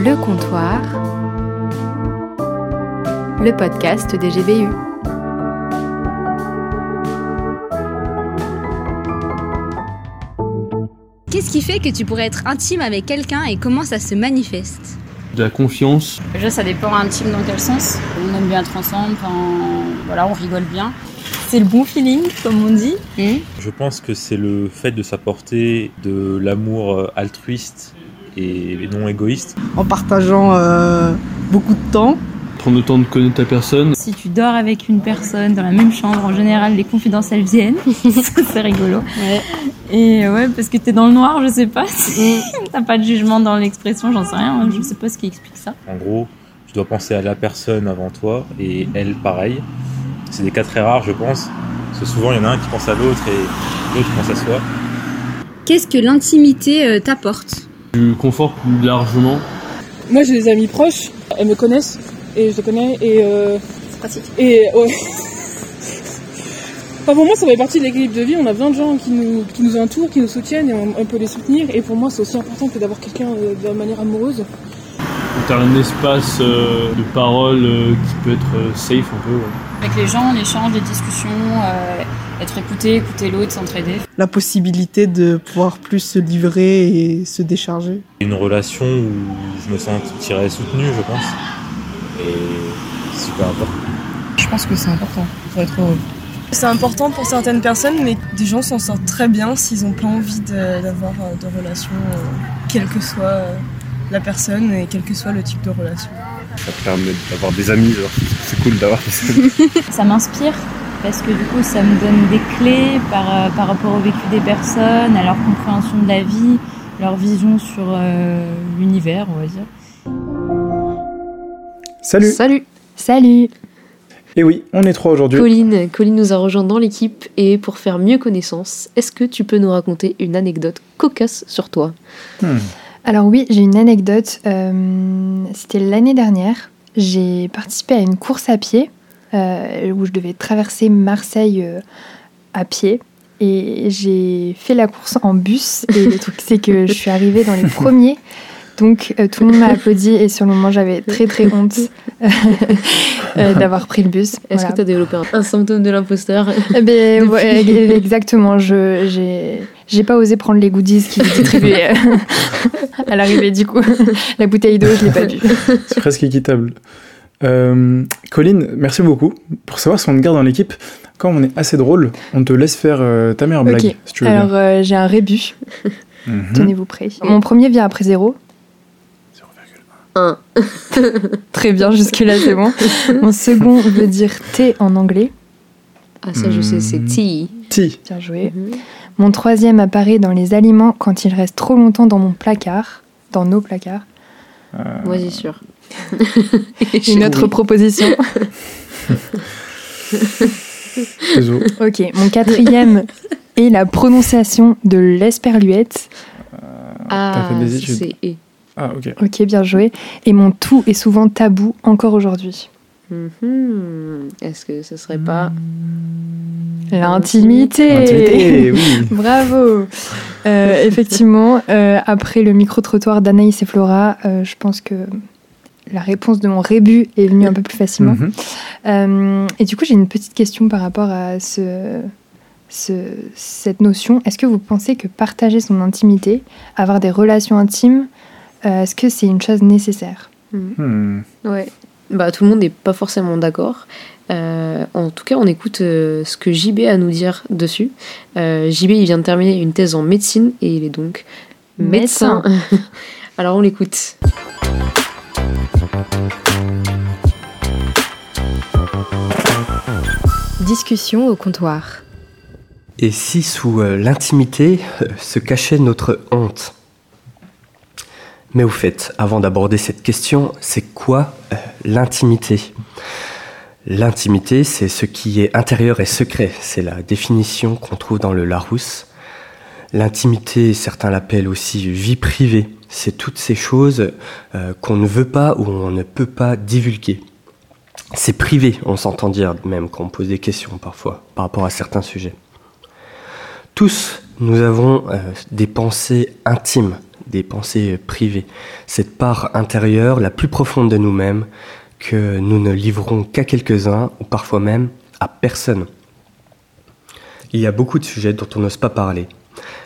Le comptoir, le podcast des GBU. Qu'est-ce qui fait que tu pourrais être intime avec quelqu'un et comment ça se manifeste? De la confiance. Déjà, ça dépend intime dans quel sens? On aime bien être ensemble, enfin, voilà, on rigole bien. C'est le bon feeling, comme on dit. Je pense que c'est le fait de s'apporter de l'amour euh, altruiste et non égoïste. en partageant euh, beaucoup de temps. Prendre le temps de connaître ta personne. Si tu dors avec une personne dans la même chambre, en général, les confidences elles viennent. C'est rigolo. Et euh, ouais, parce que t'es dans le noir, je sais pas. si T'as pas de jugement dans l'expression, j'en sais rien. Je sais pas ce qui explique ça. En gros, tu dois penser à la personne avant toi et elle pareil. C'est des cas très rares, je pense. Parce que souvent, il y en a un qui pense à l'autre et l'autre pense à soi. Qu'est-ce que l'intimité euh, t'apporte? Du confort plus largement. Moi j'ai des amis proches, elles me connaissent et je les connais et euh, C'est pratique. et ouais. Enfin, pour moi ça fait partie de l'équilibre de vie, on a besoin de gens qui nous, qui nous entourent, qui nous soutiennent et on, on peut les soutenir et pour moi c'est aussi important que d'avoir quelqu'un euh, de manière amoureuse. Tu as un espace euh, de parole euh, qui peut être euh, safe un peu. ouais. Avec les gens, l'échange, les discussions, euh, être écouté, écouter l'autre, s'entraider. La possibilité de pouvoir plus se livrer et se décharger. Une relation où je me sentirais soutenu, je pense. Et c'est super important. Je pense que c'est important pour être heureux. C'est important pour certaines personnes, mais des gens s'en sortent très bien s'ils n'ont pas envie de- d'avoir euh, de relations, euh, quelle que soit euh, la personne et quel que soit le type de relation. Ça permet d'avoir des amis, genre. c'est cool d'avoir des amis. Ça m'inspire parce que du coup, ça me donne des clés par, euh, par rapport au vécu des personnes, à leur compréhension de la vie, leur vision sur euh, l'univers, on va dire. Salut Salut Et Salut Eh oui, on est trois aujourd'hui. Colline, Colline nous a rejoint dans l'équipe et pour faire mieux connaissance, est-ce que tu peux nous raconter une anecdote cocasse sur toi? Hmm. Alors oui, j'ai une anecdote. Euh, C'était l'année dernière. J'ai participé à une course à pied euh, où je devais traverser Marseille euh, à pied. Et j'ai fait la course en bus. Et le truc, c'est que je suis arrivée dans les premiers. Donc euh, tout le monde m'a applaudi et sur le moment j'avais très très honte euh, d'avoir pris le bus. Est-ce Voilà. que tu as développé un, symptôme de l'imposteur? Eh ben, ouais, exactement. Je j'ai j'ai pas osé prendre les goodies qui étaient distribués à l'arrivée du coup. La bouteille d'eau, je l'ai pas bu. C'est presque équitable. Euh, Colline, merci beaucoup. Pour savoir si on te garde dans l'équipe, quand on est assez drôle, on te laisse faire euh, ta meilleure blague, si tu veux Alors euh, j'ai un rébut. Mhm. Tenez-vous prêts. Mon premier vient après zéro. 1. Très bien, jusque là c'est bon. Mon second veut dire thé en anglais. Ah ça je sais, c'est T. Ti. Bien joué. Mon troisième apparaît dans les aliments quand il reste trop longtemps dans mon placard, dans nos placards. Moi j'y sûr. Une autre proposition. Ok, mon quatrième est la prononciation de l'esperluette. Ah, des études. c'est E. Ah, ok. Ok, bien joué. Et mon tout est souvent tabou encore aujourd'hui. Mhm. Est-ce que ce serait pas L'intimité. Intimité, oui. Bravo. Euh, effectivement, euh, après le micro-trottoir d'Anaïs et Flora, euh, je pense que la réponse de mon rébut est venue un peu plus facilement. Mhm. Euh, et du coup, j'ai une petite question par rapport à ce, ce- cette notion. Est-ce que vous pensez que partager son intimité, avoir des relations intimes, euh, est-ce que c'est une chose nécessaire? Hmm. Ouais. Bah tout le monde n'est pas forcément d'accord. Euh, en tout cas, on écoute euh, ce que JB a à nous dire dessus. Euh, JB, il vient de terminer une thèse en médecine et il est donc médecin. Alors on l'écoute. Discussion au comptoir. Et si sous euh, l'intimité euh, se cachait notre honte? Mais au fait, avant d'aborder cette question, c'est quoi euh, l'intimité? L'intimité, c'est ce qui est intérieur et secret. C'est la définition qu'on trouve dans le Larousse. L'intimité, certains l'appellent aussi vie privée. C'est toutes ces choses euh, qu'on ne veut pas ou on ne peut pas divulguer. C'est privé, on s'entend dire même quand on pose des questions parfois par rapport à certains sujets. Tous, nous avons euh, des pensées intimes, des pensées privées, cette part intérieure la plus profonde de nous-mêmes que nous ne livrons qu'à quelques-uns ou parfois même à personne. Il y a beaucoup de sujets dont on n'ose pas parler.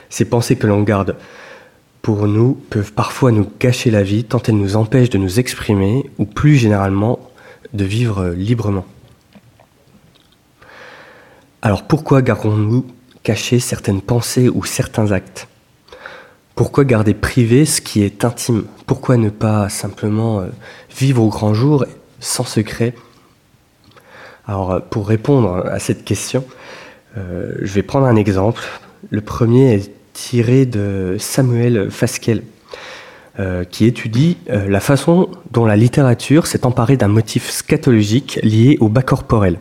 Ces pensées que l'on garde pour nous peuvent parfois nous gâcher la vie tant elles nous empêchent de nous exprimer ou plus généralement de vivre librement. Alors pourquoi gardons-nous cachés certaines pensées ou certains actes? Pourquoi garder privé ce qui est intime? Pourquoi ne pas simplement euh, vivre au grand jour sans secret? Alors pour répondre à cette question, euh, je vais prendre un exemple. Le premier est tiré de Samuel Fasquelle, euh, qui étudie euh, la façon dont la littérature s'est emparée d'un motif scatologique lié au bas corporel,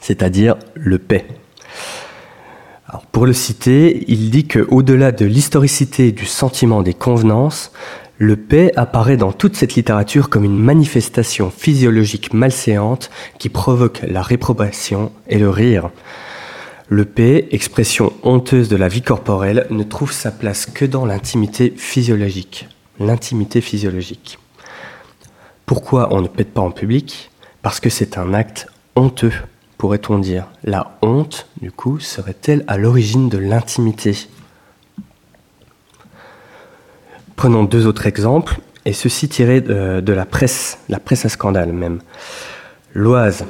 c'est-à-dire le paix. Pour le citer, il dit que au-delà de l'historicité du sentiment des convenances, le paix apparaît dans toute cette littérature comme une manifestation physiologique malséante qui provoque la réprobation et le rire. Le paix, expression honteuse de la vie corporelle, ne trouve sa place que dans l'intimité physiologique. L'intimité physiologique. Pourquoi on ne pète pas en public? Parce que c'est un acte honteux, pourrait-on dire. La honte, du coup, serait-elle à l'origine de l'intimité? Prenons deux autres exemples, et ceci tiré de, de la presse, la presse à scandale même. L'Oise,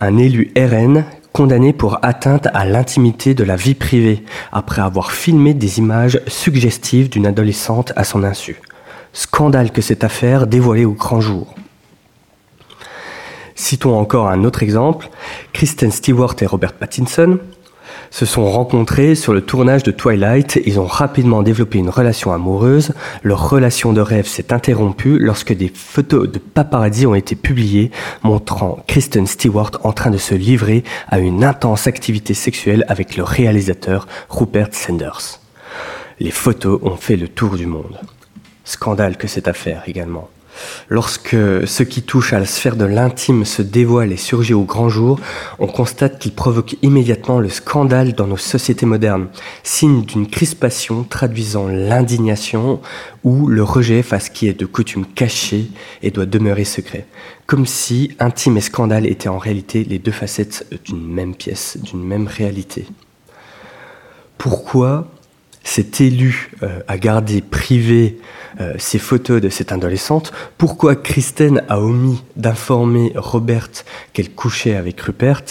un élu RN condamné pour atteinte à l'intimité de la vie privée, après avoir filmé des images suggestives d'une adolescente à son insu. Scandale que cette affaire dévoilée au grand jour. Citons encore un autre exemple, Kristen Stewart et Robert Pattinson, se sont rencontrés sur le tournage de Twilight. Ils ont rapidement développé une relation amoureuse. Leur relation de rêve s'est interrompue lorsque des photos de paparazzi ont été publiées montrant Kristen Stewart en train de se livrer à une intense activité sexuelle avec le réalisateur Rupert Sanders. Les photos ont fait le tour du monde. Scandale que cette affaire également. Lorsque ce qui touche à la sphère de l'intime se dévoile et surgit au grand jour, on constate qu'il provoque immédiatement le scandale dans nos sociétés modernes, signe d'une crispation traduisant l'indignation ou le rejet face qui est de coutume caché et doit demeurer secret. Comme si intime et scandale étaient en réalité les deux facettes d'une même pièce, d'une même réalité. Pourquoi cet élu euh, a gardé privé euh, ces photos de cette adolescente, pourquoi Kristen a omis d'informer Robert qu'elle couchait avec Rupert?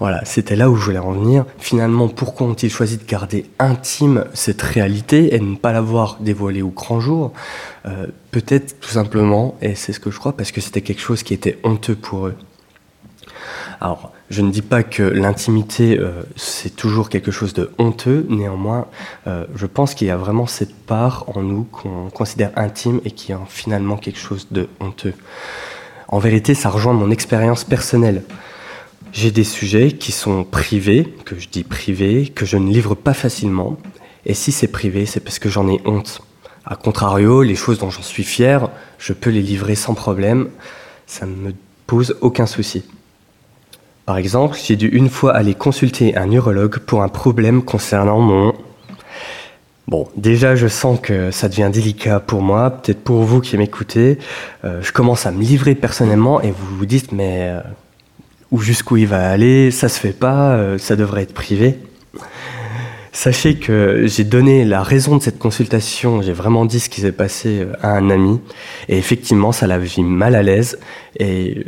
Voilà, c'était là où je voulais en venir. Finalement, pourquoi ont-ils choisi de garder intime cette réalité et ne pas l'avoir dévoilée au grand jour? Euh, Peut-être tout simplement, et c'est ce que je crois, parce que c'était quelque chose qui était honteux pour eux. Alors, je ne dis pas que l'intimité, euh, c'est toujours quelque chose de honteux, néanmoins, euh, je pense qu'il y a vraiment cette part en nous qu'on considère intime et qui est finalement quelque chose de honteux. En vérité, ça rejoint mon expérience personnelle. J'ai des sujets qui sont privés, que je dis privés, que je ne livre pas facilement. Et si c'est privé, c'est parce que j'en ai honte. A contrario, les choses dont j'en suis fier, je peux les livrer sans problème. Ça ne me pose aucun souci. Par exemple, j'ai dû une fois aller consulter un neurologue pour un problème concernant mon... Bon, déjà je sens que ça devient délicat pour moi, peut-être pour vous qui m'écoutez. Euh, je commence à me livrer personnellement et vous vous dites mais euh, où jusqu'où il va aller, ça se fait pas, euh, ça devrait être privé. Sachez que j'ai donné la raison de cette consultation, j'ai vraiment dit ce qui s'est passé à un ami, et effectivement ça l'a vu mal à l'aise, et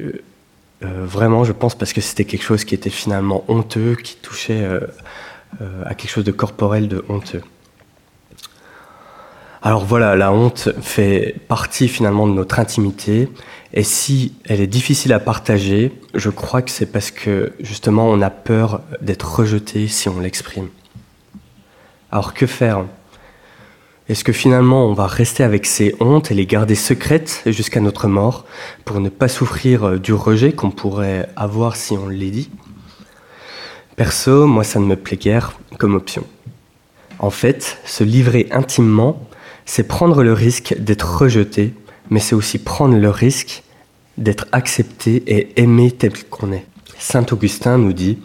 euh, vraiment, je pense, parce que c'était quelque chose qui était finalement honteux, qui touchait euh, euh, à quelque chose de corporel, de honteux. Alors voilà, la honte fait partie finalement de notre intimité, et si elle est difficile à partager, je crois que c'est parce que justement on a peur d'être rejeté si on l'exprime. Alors que faire? Est-ce que finalement on va rester avec ces hontes et les garder secrètes jusqu'à notre mort pour ne pas souffrir euh, du rejet qu'on pourrait avoir si on les dit? Perso, moi ça ne me plaît guère comme option. En fait, se livrer intimement, c'est prendre le risque d'être rejeté, mais c'est aussi prendre le risque d'être accepté et aimé tel qu'on est. Saint Augustin nous dit,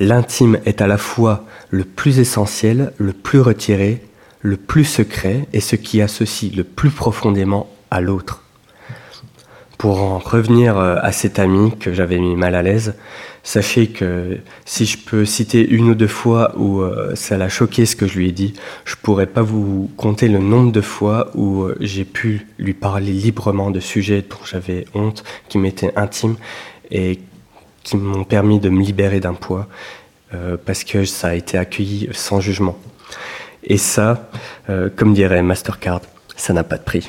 l'intime est à la fois le plus essentiel, le plus retiré, le plus secret et ce qui associe le plus profondément à l'autre. Pour en revenir euh, à cet ami que j'avais mis mal à l'aise, sachez que si je peux citer une ou deux fois où euh, ça l'a choqué ce que je lui ai dit, je pourrais pas vous compter le nombre de fois où euh, j'ai pu lui parler librement de sujets dont j'avais honte, qui m'étaient intimes et qui m'ont permis de me libérer d'un poids parce que ça a été accueilli sans jugement. Et ça, comme dirait Mastercard, ça n'a pas de prix.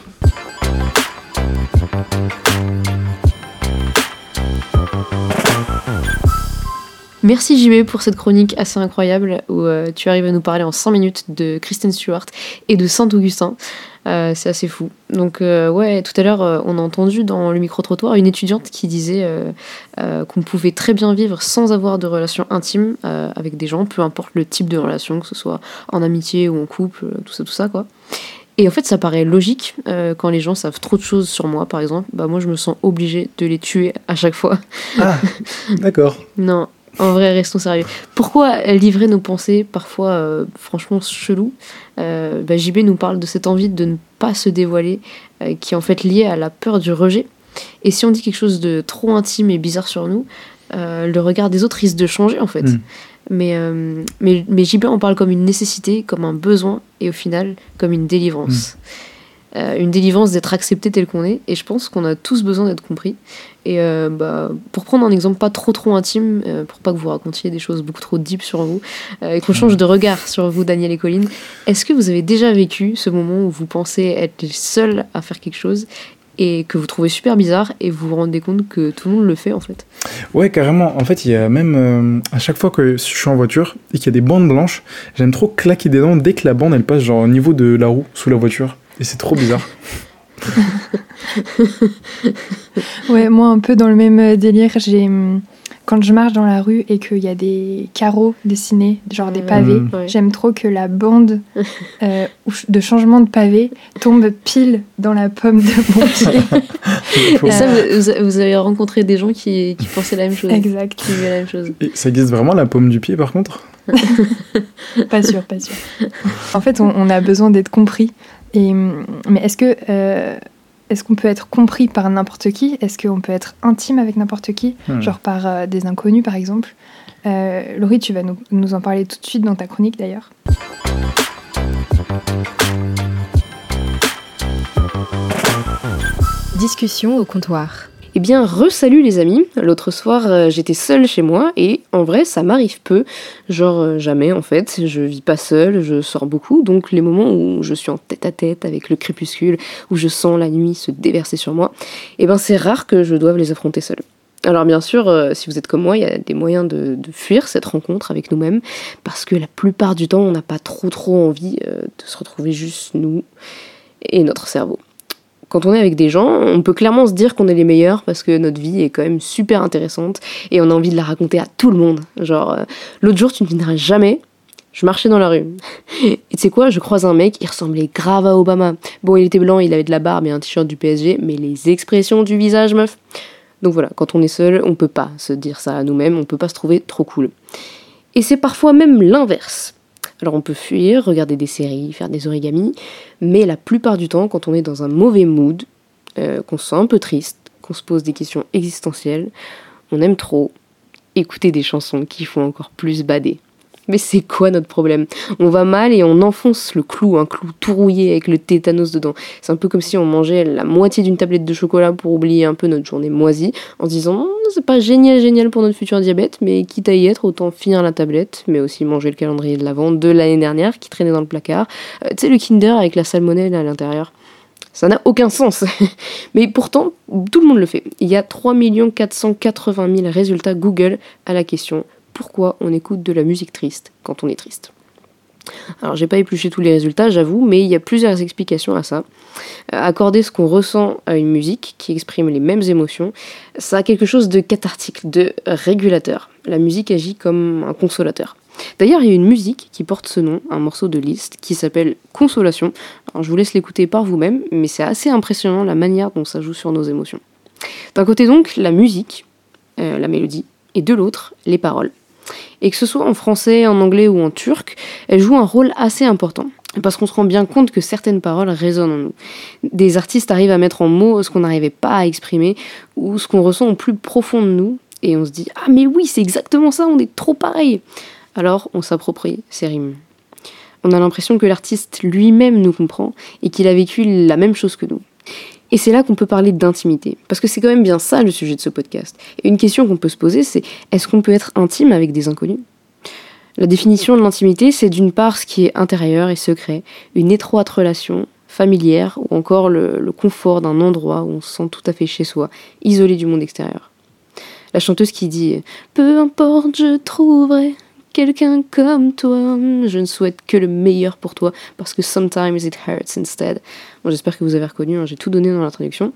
Merci JB pour cette chronique assez incroyable où euh, tu arrives à nous parler en 5 minutes de Kristen Stewart et de Saint-Augustin. Euh, c'est assez fou. Donc euh, ouais, tout à l'heure, on a entendu dans le micro-trottoir une étudiante qui disait qu'on pouvait très bien vivre sans avoir de relation intime avec des gens, peu importe le type de relation, que ce soit en amitié ou en couple, tout ça, tout ça, quoi. Et en fait, ça paraît logique quand les gens savent trop de choses sur moi, par exemple. Bah moi, je me sens obligée de les tuer à chaque fois. Ah, d'accord. non, en vrai, restons sérieux. Pourquoi livrer nos pensées, parfois euh, franchement chelou euh, bah, JB nous parle de cette envie de ne pas se dévoiler, euh, qui est en fait liée à la peur du rejet. Et si on dit quelque chose de trop intime et bizarre sur nous, le regard des autres risque de changer en fait. Hmm. Mais, mais, mais, JB en parle comme une nécessité, comme un besoin, et au final, comme une délivrance. Hmm. Euh, une délivrance d'être accepté tel qu'on est. Et je pense qu'on a tous besoin d'être compris. Et euh, bah, pour prendre un exemple pas trop trop intime, euh, pour pas que vous racontiez des choses beaucoup trop deep sur vous, et qu'on change de regard sur vous, Daniel et Colline, est-ce que vous avez déjà vécu ce moment où vous pensez être seul à faire quelque chose et que vous trouvez super bizarre et vous vous rendez compte que tout le monde le fait en fait? Ouais, carrément. En fait, il y a même à chaque fois que je suis en voiture et qu'il y a des bandes blanches, j'aime trop claquer des dents dès que la bande elle passe genre au niveau de la roue sous la voiture. Et c'est trop bizarre. ouais, moi un peu dans le même délire, j'ai hum, quand je marche dans la rue et qu'il y a des carreaux dessinés, genre des pavés, mmh. j'aime trop que la bande euh, de changement de pavé tombe pile dans la pomme de mon pied. et ça, vous, avez rencontré des gens qui, qui pensaient la même chose. Exact. Qui la même chose. Et ça existe vraiment la pomme du pied par contre? Pas sûr, pas sûr. En fait, on, on a besoin d'être compris. Et, mais est-ce que euh, est-ce qu'on peut être compris par n'importe qui? Est-ce qu'on peut être intime avec n'importe qui? Hmm. Genre par euh, des inconnus, par exemple? Euh, Laurie, tu vas nous, nous, en parler tout de suite dans ta chronique, d'ailleurs. Discussion au comptoir. Eh bien, re-salut les amis. L'autre soir, euh, j'étais seule chez moi et en vrai, ça m'arrive peu. Genre, euh, jamais en fait. Je vis pas seule, je sors beaucoup. Donc, les moments où je suis en tête à tête avec le crépuscule, où je sens la nuit se déverser sur moi, eh ben, c'est rare que je doive les affronter seule. Alors bien sûr, euh, si vous êtes comme moi, il y a des moyens de, fuir cette rencontre avec nous-mêmes, parce que la plupart du temps, on n'a pas trop trop envie de se retrouver juste nous et notre cerveau quand on est avec des gens, on peut clairement se dire qu'on est les meilleurs parce que notre vie est quand même super intéressante et on a envie de la raconter à tout le monde. Genre, euh, l'autre jour, tu ne diras jamais, je marchais dans la rue. Et tu sais quoi, je croise un mec, il ressemblait grave à Obama. Bon, il était blanc, il avait de la barbe et un t-shirt du PSG, mais les expressions du visage, meuf. Donc voilà, quand on est seul, on peut pas se dire ça à nous-mêmes, on peut pas se trouver trop cool. Et c'est parfois même l'inverse. Alors on peut fuir, regarder des séries, faire des origamis, mais la plupart du temps, quand on est dans un mauvais mood, euh, qu'on se sent un peu triste, qu'on se pose des questions existentielles, on aime trop écouter des chansons qui font encore plus bader. Mais c'est quoi notre problème? On va mal et on enfonce le clou, un clou tout rouillé avec le tétanos dedans. C'est un peu comme si on mangeait la moitié d'une tablette de chocolat pour oublier un peu notre journée moisie, en se disant oh, c'est pas génial, génial pour notre futur diabète, mais quitte à y être, autant finir la tablette, mais aussi manger le calendrier de l'avant de l'année dernière qui traînait dans le placard. Euh, tu sais, le Kinder avec la salmonelle à l'intérieur. Ça n'a aucun sens. Mais pourtant, tout le monde le fait. Il y a 3 480 000 résultats Google à la question pourquoi on écoute de la musique triste quand on est triste. Alors j'ai pas épluché tous les résultats, j'avoue, mais il y a plusieurs explications à ça. Euh, accorder ce qu'on ressent à une musique qui exprime les mêmes émotions, ça a quelque chose de cathartique, de régulateur. La musique agit comme un consolateur. D'ailleurs, il y a une musique qui porte ce nom, un morceau de liste, qui s'appelle Consolation. Je vous laisse l'écouter par vous-même, mais c'est assez impressionnant la manière dont ça joue sur nos émotions. D'un côté donc, la musique, euh, la mélodie, et de l'autre, les paroles et que ce soit en français, en anglais ou en turc, elle joue un rôle assez important. parce qu'on se rend bien compte que certaines paroles résonnent en nous. Des artistes arrivent à mettre en mots ce qu'on n'arrivait pas à exprimer ou ce qu'on ressent au plus profond de nous et on se dit ah mais oui c'est exactement ça, on est trop pareil. Alors on s'approprie ces rimes. On a l'impression que l'artiste lui-même nous comprend et qu'il a vécu la même chose que nous. Et c'est là qu'on peut parler d'intimité, parce que c'est quand même bien ça le sujet de ce podcast. Et une question qu'on peut se poser, c'est est-ce qu'on peut être intime avec des inconnus? La définition de l'intimité, c'est d'une part ce qui est intérieur et secret, une étroite relation familière ou encore le, confort d'un endroit où on se sent tout à fait chez soi, isolé du monde extérieur. La chanteuse qui dit Peu importe, je trouverai quelqu'un comme toi. Je ne souhaite que le meilleur pour toi parce que sometimes it hurts instead. Bon, J'espère que vous avez reconnu, hein, j'ai tout donné dans l'introduction.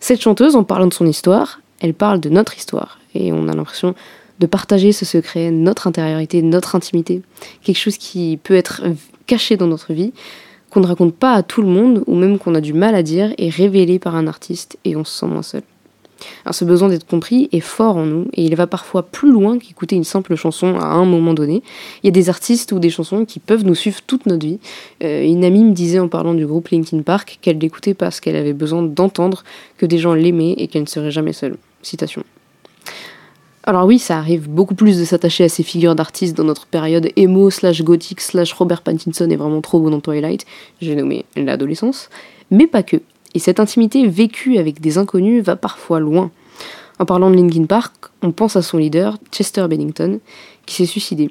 Cette chanteuse, en parlant de son histoire, elle parle de notre histoire et on a l'impression de partager ce secret, notre intériorité, notre intimité, quelque chose qui peut être caché dans notre vie, qu'on ne raconte pas à tout le monde ou même qu'on a du mal à dire et révélé par un artiste et on se sent moins seul. Ce besoin d'être compris est fort en nous et il va parfois plus loin qu'écouter une simple chanson à un moment donné. Il y a des artistes ou des chansons qui peuvent nous suivre toute notre vie. Euh, une amie me disait en parlant du groupe Linkin Park qu'elle l'écoutait parce qu'elle avait besoin d'entendre que des gens l'aimaient et qu'elle ne serait jamais seule. Citation. Alors oui, ça arrive beaucoup plus de s'attacher à ces figures d'artistes dans notre période emo slash gothique slash Robert Pattinson est vraiment trop beau dans Twilight, j'ai nommé l'adolescence, mais pas que. Et cette intimité vécue avec des inconnus va parfois loin. En parlant de Linkin Park, on pense à son leader, Chester Bennington, qui s'est suicidé,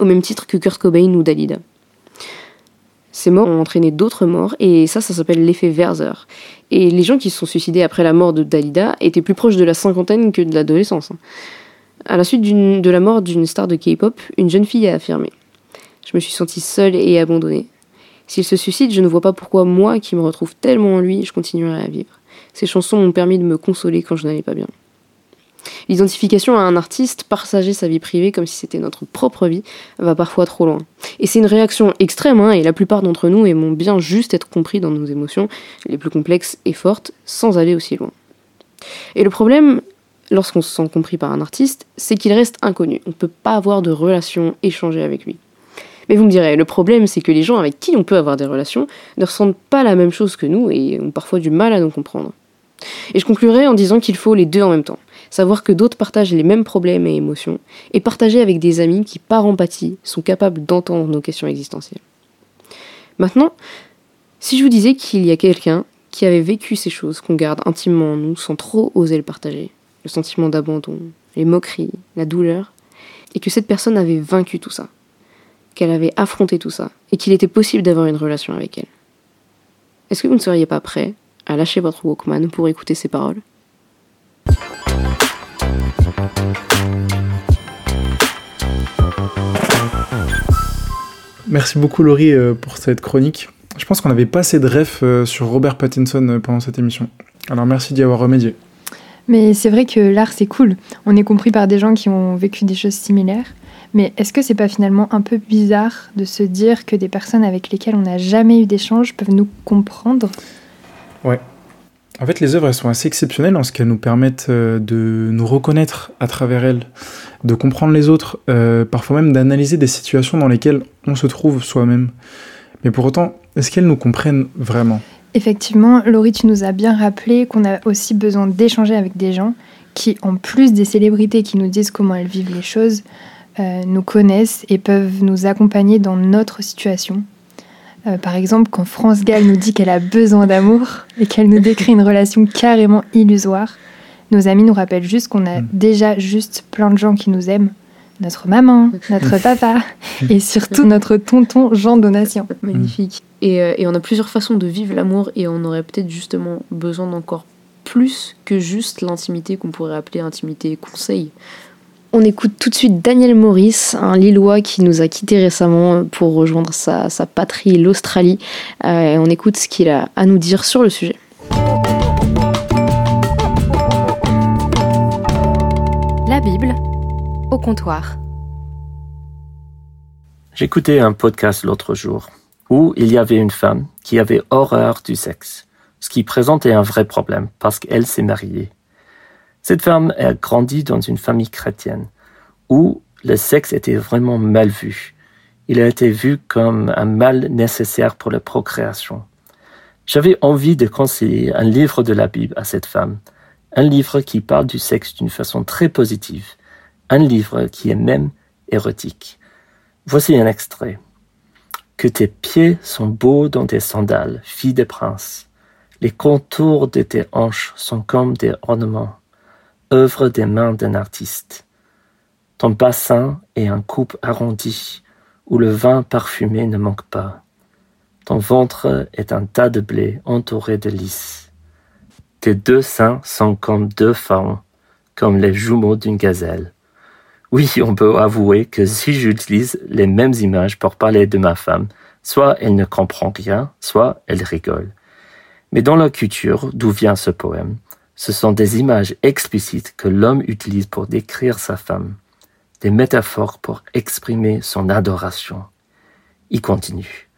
au même titre que Kurt Cobain ou Dalida. Ces morts ont entraîné d'autres morts, et ça, ça s'appelle l'effet Werther. Et les gens qui se sont suicidés après la mort de Dalida étaient plus proches de la cinquantaine que de l'adolescence. À la suite de la mort d'une star de K-pop, une jeune fille a affirmé Je me suis sentie seule et abandonnée. S'il se suicide, je ne vois pas pourquoi moi, qui me retrouve tellement en lui, je continuerai à vivre. Ces chansons m'ont permis de me consoler quand je n'allais pas bien. L'identification à un artiste, partager sa vie privée comme si c'était notre propre vie, va parfois trop loin. Et c'est une réaction extrême, hein, et la plupart d'entre nous aimons bien juste être compris dans nos émotions, les plus complexes et fortes, sans aller aussi loin. Et le problème, lorsqu'on se sent compris par un artiste, c'est qu'il reste inconnu. On ne peut pas avoir de relation échangée avec lui. Mais vous me direz, le problème, c'est que les gens avec qui on peut avoir des relations ne ressentent pas la même chose que nous et ont parfois du mal à nous comprendre. Et je conclurai en disant qu'il faut les deux en même temps. Savoir que d'autres partagent les mêmes problèmes et émotions, et partager avec des amis qui, par empathie, sont capables d'entendre nos questions existentielles. Maintenant, si je vous disais qu'il y a quelqu'un qui avait vécu ces choses qu'on garde intimement en nous sans trop oser le partager, le sentiment d'abandon, les moqueries, la douleur, et que cette personne avait vaincu tout ça, qu'elle avait affronté tout ça et qu'il était possible d'avoir une relation avec elle. Est-ce que vous ne seriez pas prêt à lâcher votre Walkman pour écouter ces paroles? Merci beaucoup Laurie euh, pour cette chronique. Je pense qu'on n'avait pas assez de refs euh, sur Robert Pattinson euh, pendant cette émission. Alors merci d'y avoir remédié. Mais c'est vrai que l'art c'est cool. On est compris par des gens qui ont vécu des choses similaires. Mais est-ce que c'est pas finalement un peu bizarre de se dire que des personnes avec lesquelles on n'a jamais eu d'échange peuvent nous comprendre? Ouais. En fait, les œuvres, elles sont assez exceptionnelles en ce qu'elles nous permettent euh, de nous reconnaître à travers elles, de comprendre les autres, euh, parfois même d'analyser des situations dans lesquelles on se trouve soi-même. Mais pour autant, est-ce qu'elles nous comprennent vraiment? Effectivement, Laurie, tu nous as bien rappelé qu'on a aussi besoin d'échanger avec des gens qui, en plus des célébrités qui nous disent comment elles vivent les choses, nous connaissent et peuvent nous accompagner dans notre situation. Euh, par exemple, quand France Gall nous dit qu'elle a besoin d'amour et qu'elle nous décrit une relation carrément illusoire, nos amis nous rappellent juste qu'on a déjà juste plein de gens qui nous aiment. Notre maman, notre papa et surtout notre tonton Jean Donatien. Magnifique. Et, euh, et on a plusieurs façons de vivre l'amour et on aurait peut-être justement besoin d'encore plus que juste l'intimité qu'on pourrait appeler intimité conseil. On écoute tout de suite Daniel Maurice, un Lillois qui nous a quittés récemment pour rejoindre sa, sa patrie, l'Australie. Euh, et on écoute ce qu'il a à nous dire sur le sujet. La Bible au comptoir. J'écoutais un podcast l'autre jour où il y avait une femme qui avait horreur du sexe, ce qui présentait un vrai problème parce qu'elle s'est mariée. Cette femme a grandi dans une famille chrétienne où le sexe était vraiment mal vu. Il a été vu comme un mal nécessaire pour la procréation. J'avais envie de conseiller un livre de la Bible à cette femme, un livre qui parle du sexe d'une façon très positive, un livre qui est même érotique. Voici un extrait. Que tes pieds sont beaux dans tes sandales, fille des princes. Les contours de tes hanches sont comme des ornements, œuvre des mains d'un artiste. Ton bassin est un coupe arrondi, où le vin parfumé ne manque pas. Ton ventre est un tas de blé entouré de lys. Tes deux seins sont comme deux faons, comme les jumeaux d'une gazelle. Oui, on peut avouer que si j'utilise les mêmes images pour parler de ma femme, soit elle ne comprend rien, soit elle rigole. Mais dans la culture d'où vient ce poème, ce sont des images explicites que l'homme utilise pour décrire sa femme, des métaphores pour exprimer son adoration. Il continue.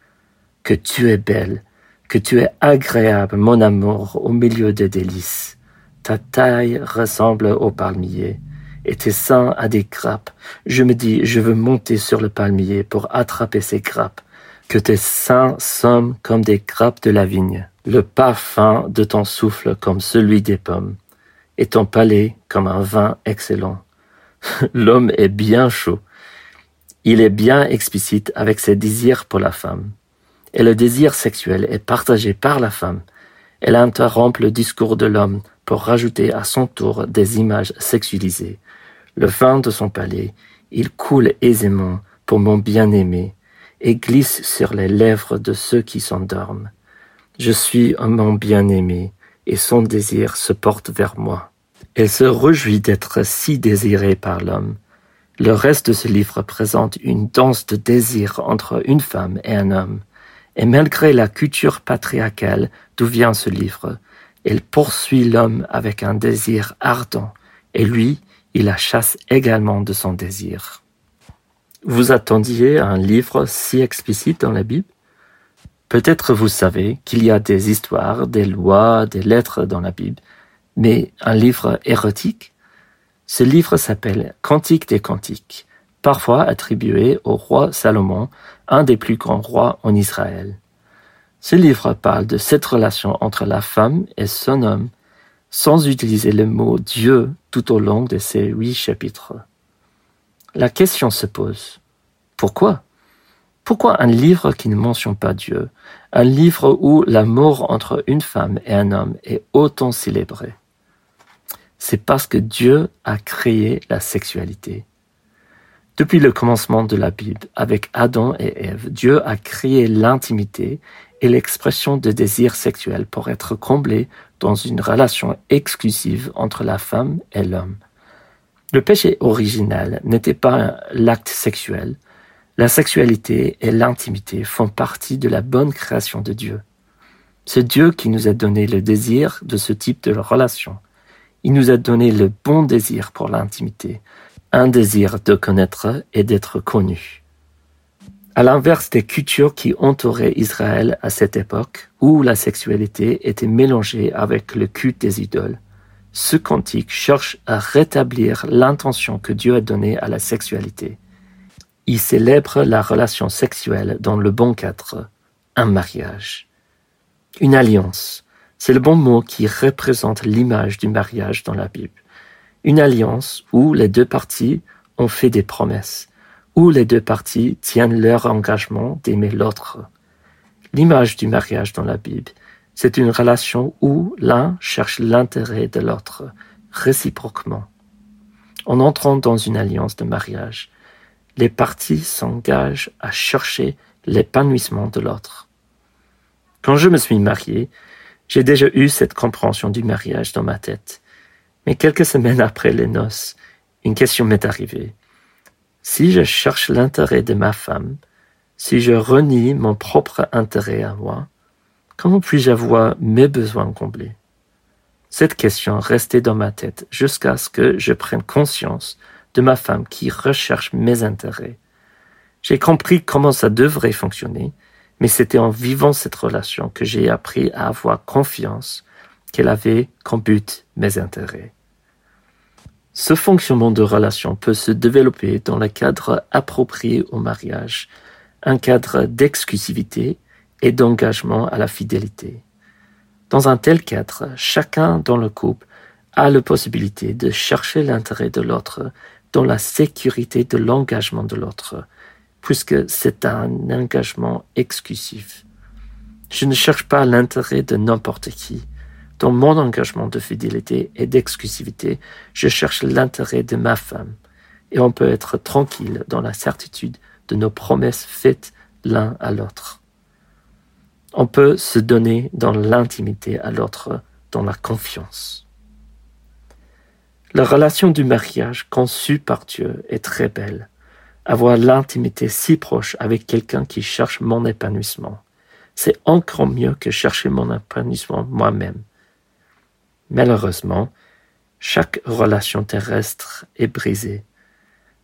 Que tu es belle, que tu es agréable, mon amour, au milieu des délices. Ta taille ressemble au palmier, et tes seins à des grappes. Je me dis, je veux monter sur le palmier pour attraper ces grappes. Que tes seins sont comme des grappes de la vigne, le parfum de ton souffle comme celui des pommes, et ton palais comme un vin excellent. L'homme est bien chaud. Il est bien explicite avec ses désirs pour la femme. Et le désir sexuel est partagé par la femme. Elle interrompt le discours de l'homme pour rajouter à son tour des images sexualisées. Le vin de son palais, il coule aisément pour mon bien-aimé et glisse sur les lèvres de ceux qui s'endorment. Je suis un mon bien-aimé et son désir se porte vers moi. Elle se réjouit d'être si désirée par l'homme. Le reste de ce livre présente une danse de désir entre une femme et un homme. Et malgré la culture patriarcale d'où vient ce livre, elle poursuit l'homme avec un désir ardent, et lui, il la chasse également de son désir. Vous attendiez un livre si explicite dans la Bible? Peut-être vous savez qu'il y a des histoires, des lois, des lettres dans la Bible, mais un livre érotique? Ce livre s'appelle Cantique des Cantiques, parfois attribué au roi Salomon, un des plus grands rois en Israël. Ce livre parle de cette relation entre la femme et son homme, sans utiliser le mot Dieu tout au long de ces huit chapitres. La question se pose. Pourquoi? Pourquoi un livre qui ne mentionne pas Dieu? Un livre où l'amour entre une femme et un homme est autant célébré C'est parce que Dieu a créé la sexualité. Depuis le commencement de la Bible, avec Adam et Ève, Dieu a créé l'intimité et l'expression de désir sexuel pour être comblé dans une relation exclusive entre la femme et l'homme. Le péché original n'était pas l'acte sexuel. La sexualité et l'intimité font partie de la bonne création de Dieu. C'est Dieu qui nous a donné le désir de ce type de relation. Il nous a donné le bon désir pour l'intimité, un désir de connaître et d'être connu. À l'inverse des cultures qui entouraient Israël à cette époque, où la sexualité était mélangée avec le culte des idoles, ce cantique cherche à rétablir l'intention que Dieu a donnée à la sexualité. Il célèbre la relation sexuelle dans le bon cadre, un mariage. Une alliance, c'est le bon mot qui représente l'image du mariage dans la Bible. Une alliance où les deux parties ont fait des promesses, où les deux parties tiennent leur engagement d'aimer l'autre. L'image du mariage dans la Bible c'est une relation où l'un cherche l'intérêt de l'autre, réciproquement. En entrant dans une alliance de mariage, les parties s'engagent à chercher l'épanouissement de l'autre. Quand je me suis marié, j'ai déjà eu cette compréhension du mariage dans ma tête. Mais quelques semaines après les noces, une question m'est arrivée. Si je cherche l'intérêt de ma femme, si je renie mon propre intérêt à moi, Comment puis-je avoir mes besoins comblés? Cette question restait dans ma tête jusqu'à ce que je prenne conscience de ma femme qui recherche mes intérêts. J'ai compris comment ça devrait fonctionner, mais c'était en vivant cette relation que j'ai appris à avoir confiance qu'elle avait comme but mes intérêts. Ce fonctionnement de relation peut se développer dans le cadre approprié au mariage, un cadre d'exclusivité et d'engagement à la fidélité. Dans un tel cadre, chacun dans le couple a la possibilité de chercher l'intérêt de l'autre dans la sécurité de l'engagement de l'autre, puisque c'est un engagement exclusif. Je ne cherche pas l'intérêt de n'importe qui. Dans mon engagement de fidélité et d'exclusivité, je cherche l'intérêt de ma femme. Et on peut être tranquille dans la certitude de nos promesses faites l'un à l'autre. On peut se donner dans l'intimité à l'autre, dans la confiance. La relation du mariage conçue par Dieu est très belle. Avoir l'intimité si proche avec quelqu'un qui cherche mon épanouissement, c'est encore mieux que chercher mon épanouissement moi-même. Malheureusement, chaque relation terrestre est brisée.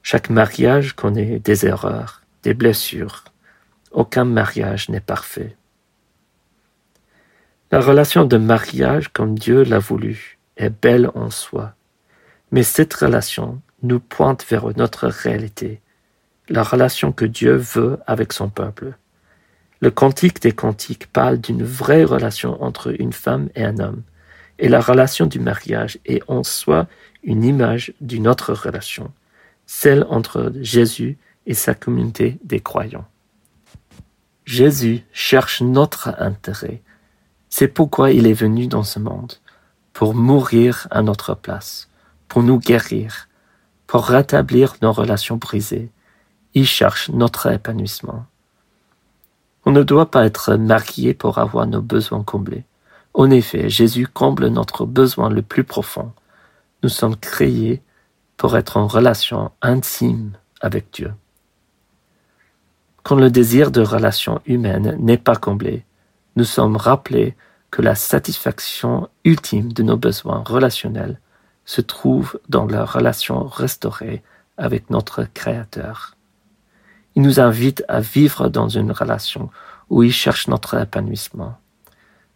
Chaque mariage connaît des erreurs, des blessures. Aucun mariage n'est parfait. La relation de mariage comme Dieu l'a voulu est belle en soi, mais cette relation nous pointe vers notre réalité, la relation que Dieu veut avec son peuple. Le cantique des cantiques parle d'une vraie relation entre une femme et un homme, et la relation du mariage est en soi une image d'une autre relation, celle entre Jésus et sa communauté des croyants. Jésus cherche notre intérêt. C'est pourquoi il est venu dans ce monde, pour mourir à notre place, pour nous guérir, pour rétablir nos relations brisées. Il cherche notre épanouissement. On ne doit pas être marié pour avoir nos besoins comblés. En effet, Jésus comble notre besoin le plus profond. Nous sommes créés pour être en relation intime avec Dieu. Quand le désir de relation humaine n'est pas comblé, nous sommes rappelés que la satisfaction ultime de nos besoins relationnels se trouve dans la relation restaurée avec notre Créateur. Il nous invite à vivre dans une relation où il cherche notre épanouissement.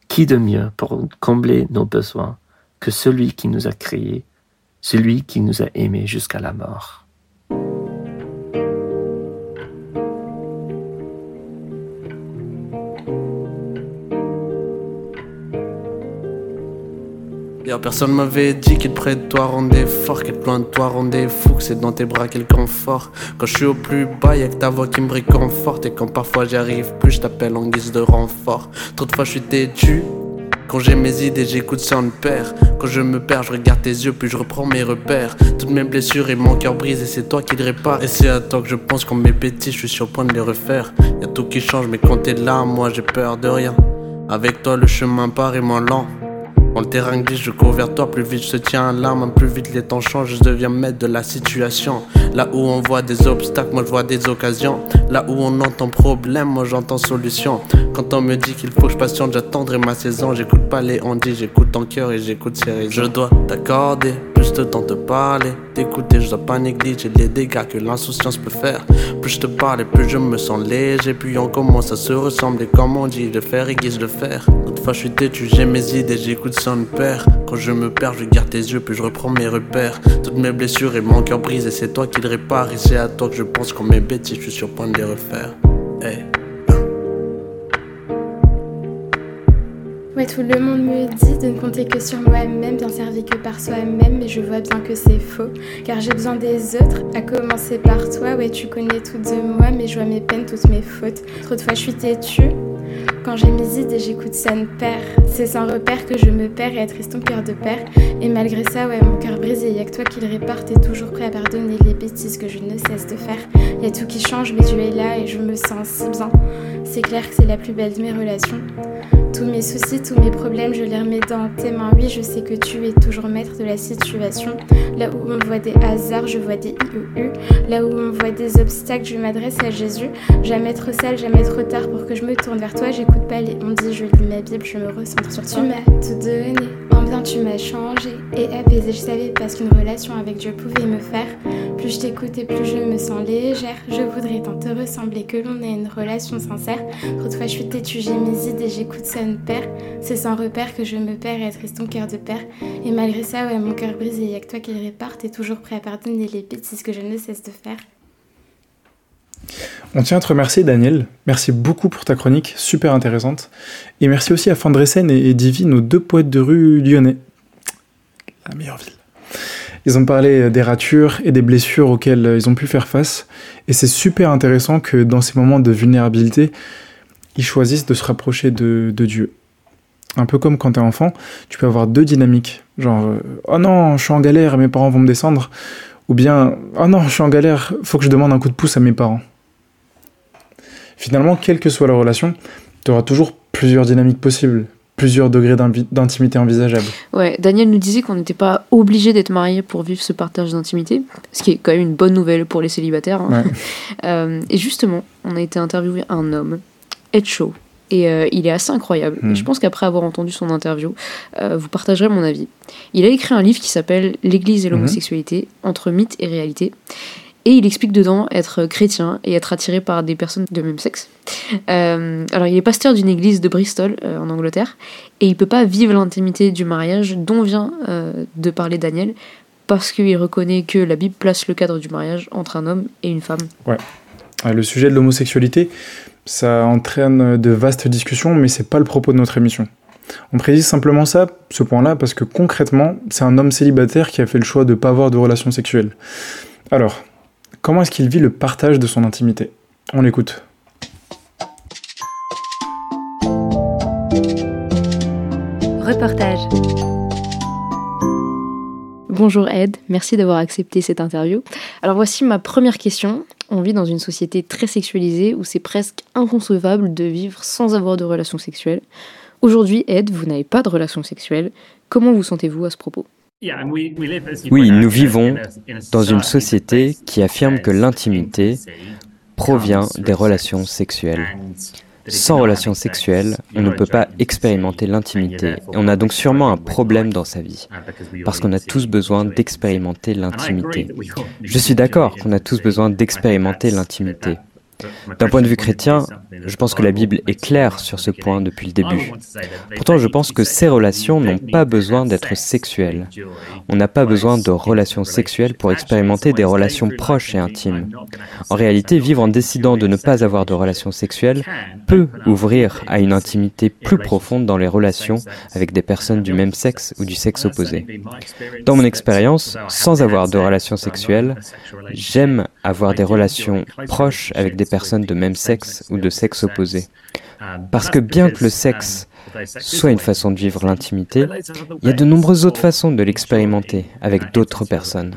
Qui de mieux pour combler nos besoins que celui qui nous a créés, celui qui nous a aimés jusqu'à la mort? Personne m'avait dit qu'il près de toi rendait fort, qu'être loin de toi rendait fou, que c'est dans tes bras quel confort. Quand je suis au plus bas, y'a que ta voix qui me réconforte. Et quand parfois j'y arrive plus, je t'appelle en guise de renfort. Trop de fois je suis têtu. Quand j'ai mes idées, j'écoute sans père. Quand je me perds, je regarde tes yeux, puis je reprends mes repères. Toutes mes blessures et mon cœur brisé, c'est toi qui le répare. Et c'est à toi que je pense quand mes petits, je suis sur le point de les refaire. Y'a tout qui change, mais quand t'es là, moi j'ai peur de rien. Avec toi, le chemin paraît moins lent. Quand le terrain glisse, je cours vers toi, plus vite je te tiens la main, plus vite les temps changent, je deviens maître de la situation. Là où on voit des obstacles, moi je vois des occasions. Là où on entend problème, moi j'entends solution. Quand on me dit qu'il faut que je patiente, j'attendrai ma saison. J'écoute pas les on j'écoute ton cœur et j'écoute ses raisons. Je dois t'accorder plus de temps de parler, d'écouter, je dois pas négliger les dégâts que l'insouciance peut faire. Plus je te parle et plus je me sens léger, puis on commence à se ressembler comme on dit, le faire aiguise le faire. D'autres fois je suis têtu, j'ai mes idées, j'écoute son père. Quand je me perds, je garde tes yeux, puis je reprends mes repères. Toutes mes blessures et mon cœur brisé, c'est toi qui le répare, et c'est à toi que je pense quand mes bêtises, je suis sur point de les refaire. Tout le monde me dit de ne compter que sur moi-même, bien servi que par soi-même, mais je vois bien que c'est faux, car j'ai besoin des autres, à commencer par toi. Ouais, tu connais tout de moi, mais je vois mes peines, toutes mes fautes. Trop de fois, je suis têtue. Quand j'ai mes idées, j'écoute ça ne perd. C'est sans repère que je me perds et attriste ton cœur de père. Et malgré ça, ouais, mon cœur brisé, y'a que toi qui le répare. T'es toujours prêt à pardonner les bêtises que je ne cesse de faire. Y a tout qui change, mais tu es là et je me sens si bien. C'est clair que c'est la plus belle de mes relations. Tous mes soucis, tous mes problèmes, je les remets dans tes mains. Oui, je sais que tu es toujours maître de la situation. Là où on voit des hasards, je vois des IOU. Là où on voit des obstacles, je m'adresse à Jésus. Jamais trop sale, jamais trop tard pour que je me tourne vers toi. On dit, je lis ma Bible, je me recentre sur toi. Tu m'as tout donné, en bien tu m'as changé et apaisé. Je savais pas ce qu'une relation avec Dieu pouvait me faire. Plus je t'écoute et plus je me sens légère. Je voudrais tant te ressembler que l'on ait une relation sincère. Trop de fois je suis têtue, j'ai mes idées, j'écoute ça père. C'est sans repère que je me perds et triste ton cœur de père. Et malgré ça, ouais, mon cœur brisé, y'a que toi qui le répare. T'es toujours prêt à pardonner les c'est ce que je ne cesse de faire. On tient à te remercier Daniel, merci beaucoup pour ta chronique, super intéressante. Et merci aussi à Fandresen et Divi, nos deux poètes de rue lyonnais. La meilleure ville. Ils ont parlé des ratures et des blessures auxquelles ils ont pu faire face. Et c'est super intéressant que dans ces moments de vulnérabilité, ils choisissent de se rapprocher de, Dieu. Un peu comme quand t'es enfant, tu peux avoir deux dynamiques. Genre, euh, oh non, je suis en galère, mes parents vont me descendre. Ou bien, oh non, je suis en galère, faut que je demande un coup de pouce à mes parents. Finalement, quelle que soit la relation, tu auras toujours plusieurs dynamiques possibles, plusieurs degrés d'intimité envisageables. Ouais, Daniel nous disait qu'on n'était pas obligé d'être marié pour vivre ce partage d'intimité, ce qui est quand même une bonne nouvelle pour les célibataires. Hein. Euh, et justement, on a été interviewé un homme, Ed Shaw, et euh, il est assez incroyable. Et hmm. je pense qu'après avoir entendu son interview, euh, vous partagerez mon avis. Il a écrit un livre qui s'appelle L'Église et hmm. l'homosexualité, entre mythe et réalité. Et il explique dedans être chrétien et être attiré par des personnes de même sexe. Euh, alors il est pasteur d'une église de Bristol euh, en Angleterre et il peut pas vivre l'intimité du mariage dont vient euh, de parler Daniel parce qu'il reconnaît que la Bible place le cadre du mariage entre un homme et une femme. Ouais. Le sujet de l'homosexualité, ça entraîne de vastes discussions, mais c'est pas le propos de notre émission. On précise simplement ça, ce point-là, parce que concrètement, c'est un homme célibataire qui a fait le choix de ne pas avoir de relations sexuelles. Alors, Comment est-ce qu'il vit le partage de son intimité? On l'écoute. Reportage. Bonjour Ed, merci d'avoir accepté cette interview. Alors voici ma première question. On vit dans une société très sexualisée où c'est presque inconcevable de vivre sans avoir de relations sexuelles. Aujourd'hui, Ed, vous n'avez pas de relations sexuelles. Comment vous sentez-vous à ce propos? Oui, nous vivons dans une société qui affirme que l'intimité provient des relations sexuelles. Sans relations sexuelles, on ne peut pas expérimenter l'intimité et on a donc sûrement un problème dans sa vie, parce qu'on a tous besoin d'expérimenter l'intimité. Je suis d'accord qu'on a tous besoin d'expérimenter l'intimité. D'un point de vue chrétien, je pense que la Bible est claire sur ce point depuis le début. Pourtant, je pense que ces relations n'ont pas besoin d'être sexuelles. On n'a pas besoin de relations sexuelles pour expérimenter des relations proches et intimes. En réalité, vivre en décidant de ne pas avoir de relations sexuelles peut ouvrir à une intimité plus profonde dans les relations avec des personnes du même sexe ou du sexe opposé. Dans mon expérience, sans avoir de relations sexuelles, j'aime avoir des relations proches avec des personnes de même sexe ou de sexe Parce que bien que le sexe soit une façon de vivre l'intimité, il y a de nombreuses autres façons de l'expérimenter avec d'autres personnes.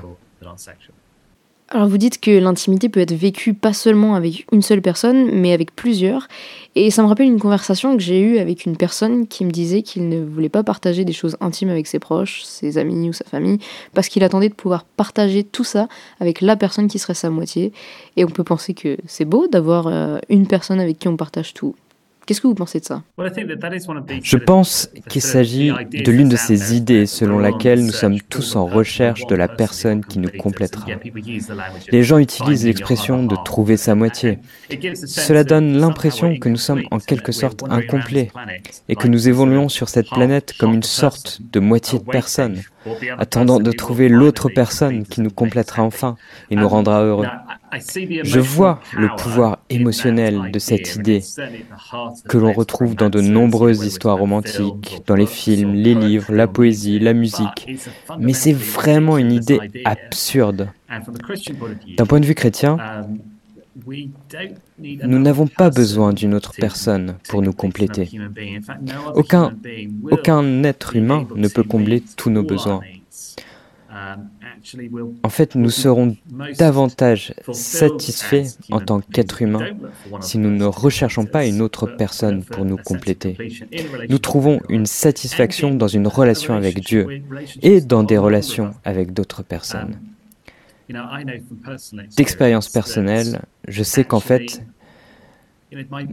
Alors vous dites que l'intimité peut être vécue pas seulement avec une seule personne, mais avec plusieurs. Et ça me rappelle une conversation que j'ai eue avec une personne qui me disait qu'il ne voulait pas partager des choses intimes avec ses proches, ses amis ou sa famille, parce qu'il attendait de pouvoir partager tout ça avec la personne qui serait sa moitié. Et on peut penser que c'est beau d'avoir euh, une personne avec qui on partage tout. Qu'est-ce que vous pensez de ça? Je pense qu'il s'agit de l'une de ces idées selon laquelle nous sommes tous en recherche de la personne qui nous complétera. Les gens utilisent l'expression de trouver sa moitié. Cela donne l'impression que nous sommes en quelque sorte incomplets et que nous évoluons sur cette planète comme une sorte de moitié de personne attendant de trouver l'autre personne qui nous complétera enfin et nous rendra heureux. Je vois le pouvoir émotionnel de cette idée que l'on retrouve dans de nombreuses histoires romantiques, dans les films, les livres, la poésie, la musique. Mais c'est vraiment une idée absurde. D'un point de vue chrétien, nous n'avons pas besoin d'une autre personne pour nous compléter. Aucun, aucun être humain ne peut combler tous nos besoins. En fait, nous serons davantage satisfaits en tant qu'être humain si nous ne recherchons pas une autre personne pour nous compléter. Nous trouvons une satisfaction dans une relation avec Dieu et dans des relations avec d'autres personnes. D'expérience personnelle, je sais qu'en fait,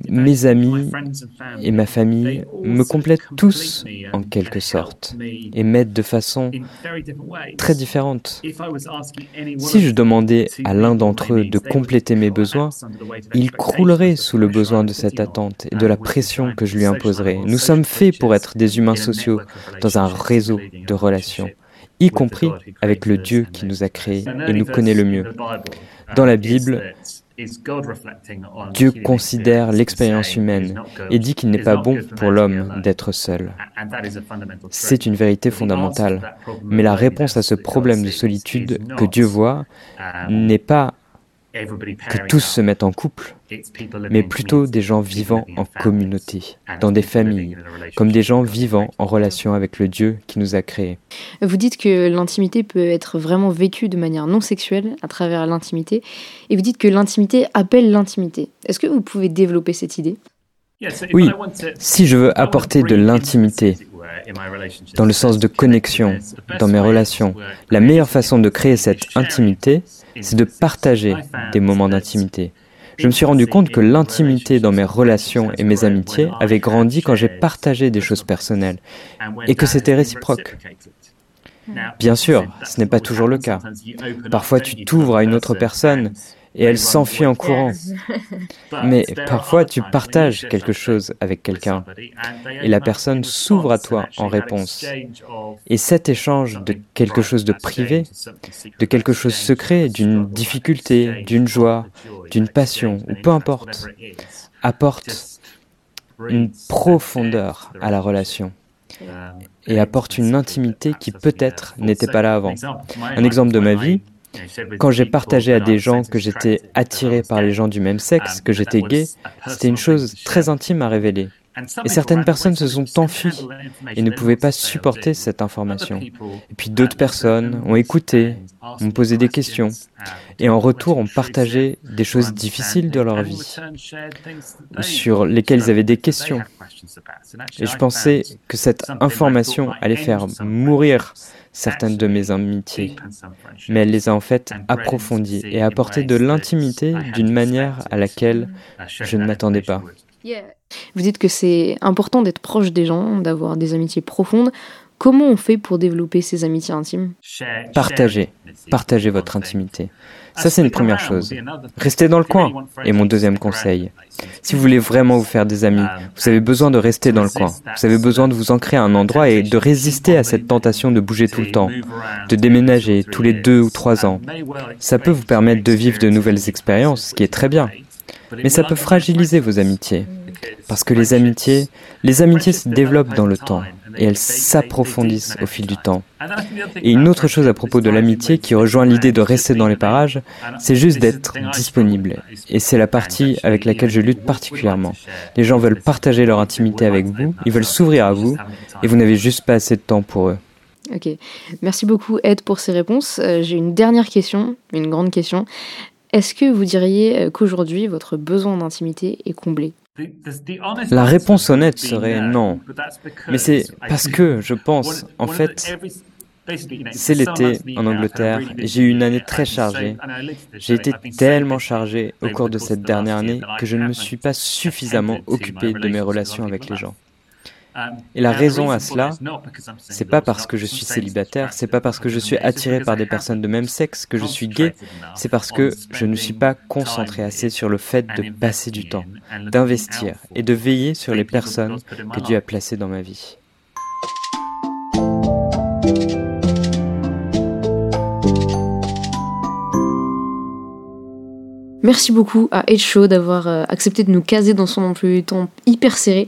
mes amis et ma famille me complètent tous en quelque sorte et m'aident de façon très différente. Si je demandais à l'un d'entre eux de compléter mes besoins, il croulerait sous le besoin de cette attente et de la pression que je lui imposerais. Nous sommes faits pour être des humains sociaux dans un réseau de relations y compris avec le Dieu qui nous a créés et nous connaît le mieux. Dans la Bible, Dieu considère l'expérience humaine et dit qu'il n'est pas bon pour l'homme d'être seul. C'est une vérité fondamentale. Mais la réponse à ce problème de solitude que Dieu voit n'est pas que tous se mettent en couple, mais plutôt des gens vivant en communauté, dans des familles, comme des gens vivant en relation avec le Dieu qui nous a créés. Vous dites que l'intimité peut être vraiment vécue de manière non sexuelle à travers l'intimité, et vous dites que l'intimité appelle l'intimité. Est-ce que vous pouvez développer cette idée? Oui, si je veux apporter de l'intimité, dans le sens de connexion, dans mes relations, la meilleure façon de créer cette intimité, c'est de partager des moments d'intimité. Je me suis rendu compte que l'intimité dans mes relations et mes amitiés avait grandi quand j'ai partagé des choses personnelles et que c'était réciproque. Bien sûr, ce n'est pas toujours le cas. Parfois, tu t'ouvres à une autre personne et elle s'enfuit en courant. Mais parfois, tu partages quelque chose avec quelqu'un et la personne s'ouvre à toi en réponse. Et cet échange de quelque chose de privé, de quelque chose de secret, d'une difficulté, d'une joie, d'une passion, ou peu importe, apporte une profondeur à la relation et apporte une intimité qui peut-être n'était pas là avant. Un exemple de ma vie, quand j'ai partagé à des gens que j'étais attiré par les gens du même sexe, que j'étais gay, c'était une chose très intime à révéler. Et certaines personnes se sont enfuies et ne pouvaient pas supporter cette information. Et puis d'autres personnes ont écouté, ont posé des questions, et en retour ont partagé des choses difficiles de leur vie, sur lesquelles ils avaient des questions. Et je pensais que cette information allait faire mourir certaines de mes amitiés, mais elle les a en fait approfondies et apporté de l'intimité d'une manière à laquelle je ne m'attendais pas. Vous dites que c'est important d'être proche des gens, d'avoir des amitiés profondes. Comment on fait pour développer ces amitiés intimes? Partagez, partagez votre intimité. Ça, c'est une première chose. Restez dans le coin est mon deuxième conseil. Si vous voulez vraiment vous faire des amis, vous avez besoin de rester dans le coin. Vous avez besoin de vous ancrer à un endroit et de résister à cette tentation de bouger tout le temps, de déménager tous les deux ou trois ans. Ça peut vous permettre de vivre de nouvelles expériences, ce qui est très bien. Mais ça peut fragiliser vos amitiés. Parce que les amitiés, les amitiés se développent dans le temps et elles s'approfondissent au fil du temps. Et une autre chose à propos de l'amitié qui rejoint l'idée de rester dans les parages, c'est juste d'être disponible. Et c'est la partie avec laquelle je lutte particulièrement. Les gens veulent partager leur intimité avec vous, ils veulent s'ouvrir à vous, et vous n'avez juste pas assez de temps pour eux. Ok, merci beaucoup Ed pour ces réponses. Euh, J'ai une dernière question, une grande question. Est-ce que vous diriez euh, qu'aujourd'hui votre besoin d'intimité est comblé? La réponse honnête serait non. Mais c'est parce que, je pense, en fait, c'est l'été en Angleterre et j'ai eu une année très chargée. J'ai été tellement chargé au cours de cette dernière année que je ne me suis pas suffisamment occupé de mes relations avec les gens. Et la raison à cela, c'est pas parce que je suis célibataire, c'est pas parce que je suis attiré par des personnes de même sexe que je suis gay, c'est parce que je ne suis pas concentré assez sur le fait de passer du temps, d'investir et de veiller sur les personnes que Dieu a placées dans ma vie. Merci beaucoup à Ed Show d'avoir euh, accepté de nous caser dans son emploi du temps hyper serré.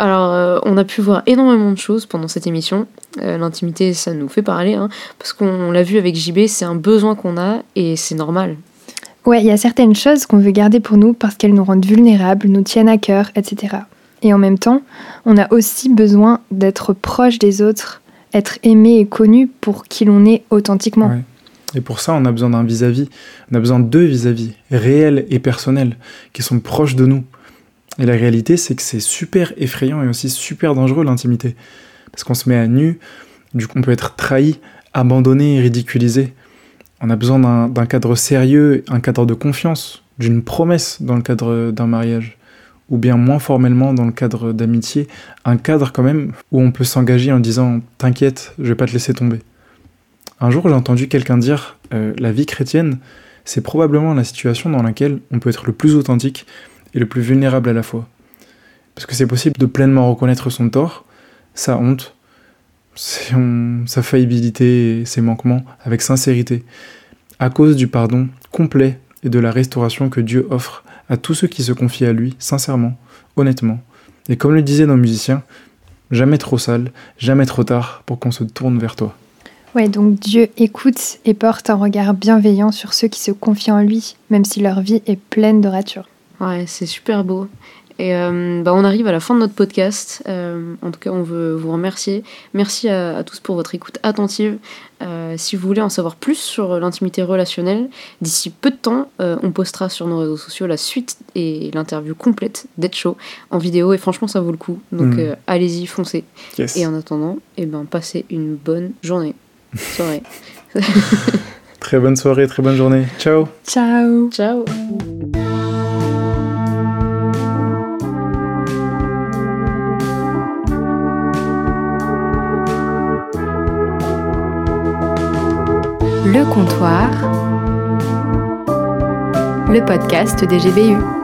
Alors, euh, on a pu voir énormément de choses pendant cette émission. Euh, L'intimité, ça nous fait parler, hein, parce qu'on l'a vu avec JB, c'est un besoin qu'on a et c'est normal. Ouais, il y a certaines choses qu'on veut garder pour nous parce qu'elles nous rendent vulnérables, nous tiennent à cœur, etc. Et en même temps, on a aussi besoin d'être proche des autres, être aimé et connu pour qui l'on est authentiquement. Ouais. Et pour ça, on a besoin d'un vis-à-vis. On a besoin de deux vis-à-vis, réels et personnels, qui sont proches de nous. Et la réalité, c'est que c'est super effrayant et aussi super dangereux l'intimité. Parce qu'on se met à nu, du coup on peut être trahi, abandonné et ridiculisé. On a besoin d'un cadre sérieux, un cadre de confiance, d'une promesse dans le cadre d'un mariage. Ou bien moins formellement dans le cadre d'amitié, un cadre quand même où on peut s'engager en disant T'inquiète, je vais pas te laisser tomber. Un jour, j'ai entendu quelqu'un dire euh, La vie chrétienne, c'est probablement la situation dans laquelle on peut être le plus authentique et le plus vulnérable à la fois. Parce que c'est possible de pleinement reconnaître son tort, sa honte, sa faillibilité et ses manquements avec sincérité, à cause du pardon complet et de la restauration que Dieu offre à tous ceux qui se confient à lui, sincèrement, honnêtement. Et comme le disaient nos musiciens, jamais trop sale, jamais trop tard pour qu'on se tourne vers toi. Ouais, donc Dieu écoute et porte un regard bienveillant sur ceux qui se confient en lui, même si leur vie est pleine de ratures. Ouais, c'est super beau. Et euh, bah, on arrive à la fin de notre podcast. Euh, en tout cas, on veut vous remercier. Merci à, tous pour votre écoute attentive. Euh, si vous voulez en savoir plus sur l'intimité relationnelle, d'ici peu de temps, on postera sur nos réseaux sociaux la suite et l'interview complète d'Ed Show en vidéo. Et franchement, ça vaut le coup. Donc Mm. allez-y, foncez. Yes. Et en attendant, eh ben, passez une bonne journée. Soirée. Très bonne soirée, très bonne journée. Ciao Ciao Ciao Le comptoir, le podcast des GBU.